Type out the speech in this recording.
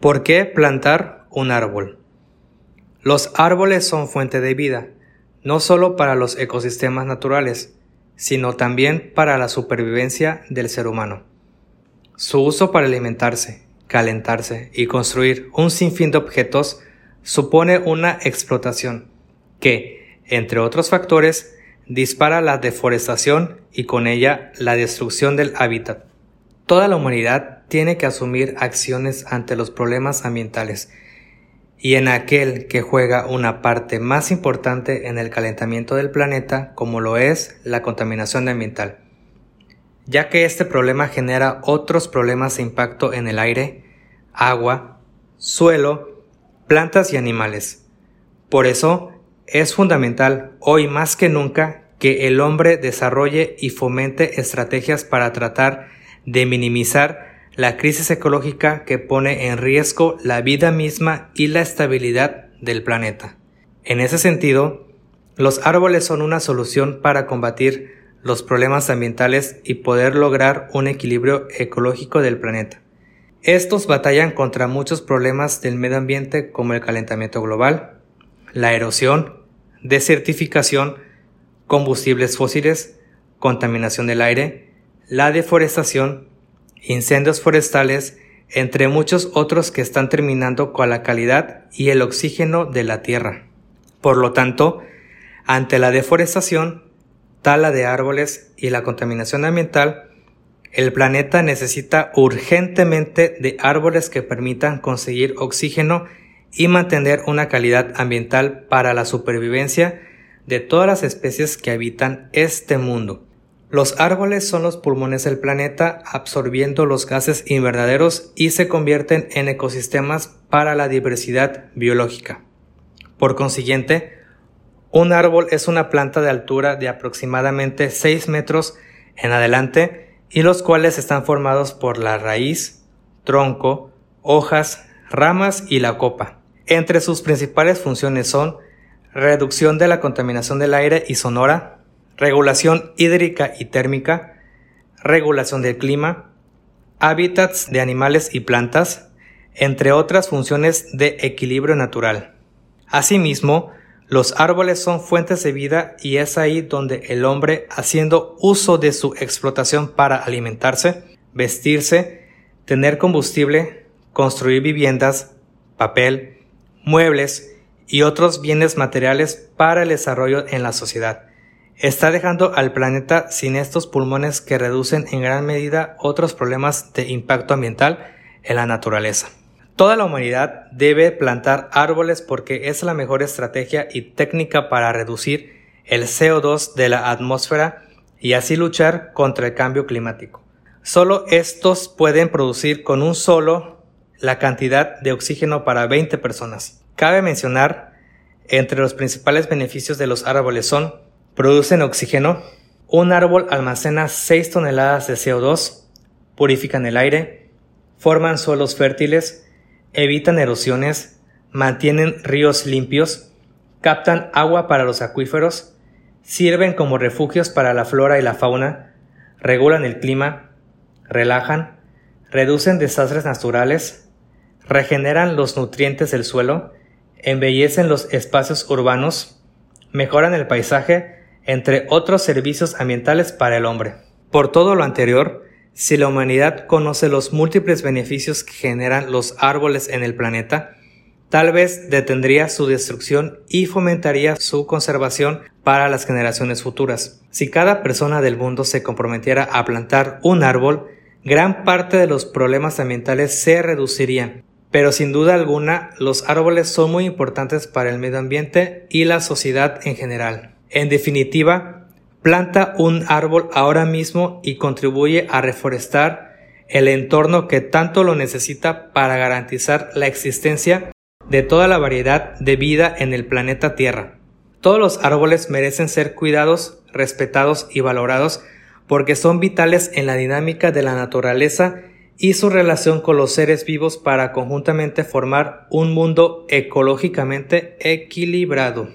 ¿Por qué plantar un árbol? Los árboles son fuente de vida, no solo para los ecosistemas naturales, sino también para la supervivencia del ser humano. Su uso para alimentarse, calentarse y construir un sinfín de objetos supone una explotación que, entre otros factores, dispara la deforestación y con ella la destrucción del hábitat. Toda la humanidad tiene que asumir acciones ante los problemas ambientales y en aquel que juega una parte más importante en el calentamiento del planeta como lo es la contaminación ambiental, ya que este problema genera otros problemas de impacto en el aire, agua, suelo, plantas y animales. Por eso es fundamental hoy más que nunca que el hombre desarrolle y fomente estrategias para tratar de minimizar la crisis ecológica que pone en riesgo la vida misma y la estabilidad del planeta. En ese sentido, los árboles son una solución para combatir los problemas ambientales y poder lograr un equilibrio ecológico del planeta. Estos batallan contra muchos problemas del medio ambiente como el calentamiento global, la erosión, desertificación, combustibles fósiles, contaminación del aire, la deforestación, incendios forestales, entre muchos otros que están terminando con la calidad y el oxígeno de la tierra. Por lo tanto, ante la deforestación, tala de árboles y la contaminación ambiental, el planeta necesita urgentemente de árboles que permitan conseguir oxígeno y mantener una calidad ambiental para la supervivencia de todas las especies que habitan este mundo. Los árboles son los pulmones del planeta absorbiendo los gases invernaderos y se convierten en ecosistemas para la diversidad biológica. Por consiguiente, un árbol es una planta de altura de aproximadamente 6 metros en adelante y los cuales están formados por la raíz, tronco, hojas, ramas y la copa. Entre sus principales funciones son reducción de la contaminación del aire y sonora, regulación hídrica y térmica, regulación del clima, hábitats de animales y plantas, entre otras funciones de equilibrio natural. Asimismo, los árboles son fuentes de vida y es ahí donde el hombre, haciendo uso de su explotación para alimentarse, vestirse, tener combustible, construir viviendas, papel, muebles y otros bienes materiales para el desarrollo en la sociedad está dejando al planeta sin estos pulmones que reducen en gran medida otros problemas de impacto ambiental en la naturaleza. Toda la humanidad debe plantar árboles porque es la mejor estrategia y técnica para reducir el CO2 de la atmósfera y así luchar contra el cambio climático. Solo estos pueden producir con un solo la cantidad de oxígeno para 20 personas. Cabe mencionar, entre los principales beneficios de los árboles son Producen oxígeno. Un árbol almacena 6 toneladas de CO2, purifican el aire, forman suelos fértiles, evitan erosiones, mantienen ríos limpios, captan agua para los acuíferos, sirven como refugios para la flora y la fauna, regulan el clima, relajan, reducen desastres naturales, regeneran los nutrientes del suelo, embellecen los espacios urbanos, mejoran el paisaje entre otros servicios ambientales para el hombre. Por todo lo anterior, si la humanidad conoce los múltiples beneficios que generan los árboles en el planeta, tal vez detendría su destrucción y fomentaría su conservación para las generaciones futuras. Si cada persona del mundo se comprometiera a plantar un árbol, gran parte de los problemas ambientales se reducirían. Pero sin duda alguna, los árboles son muy importantes para el medio ambiente y la sociedad en general. En definitiva, planta un árbol ahora mismo y contribuye a reforestar el entorno que tanto lo necesita para garantizar la existencia de toda la variedad de vida en el planeta Tierra. Todos los árboles merecen ser cuidados, respetados y valorados porque son vitales en la dinámica de la naturaleza y su relación con los seres vivos para conjuntamente formar un mundo ecológicamente equilibrado.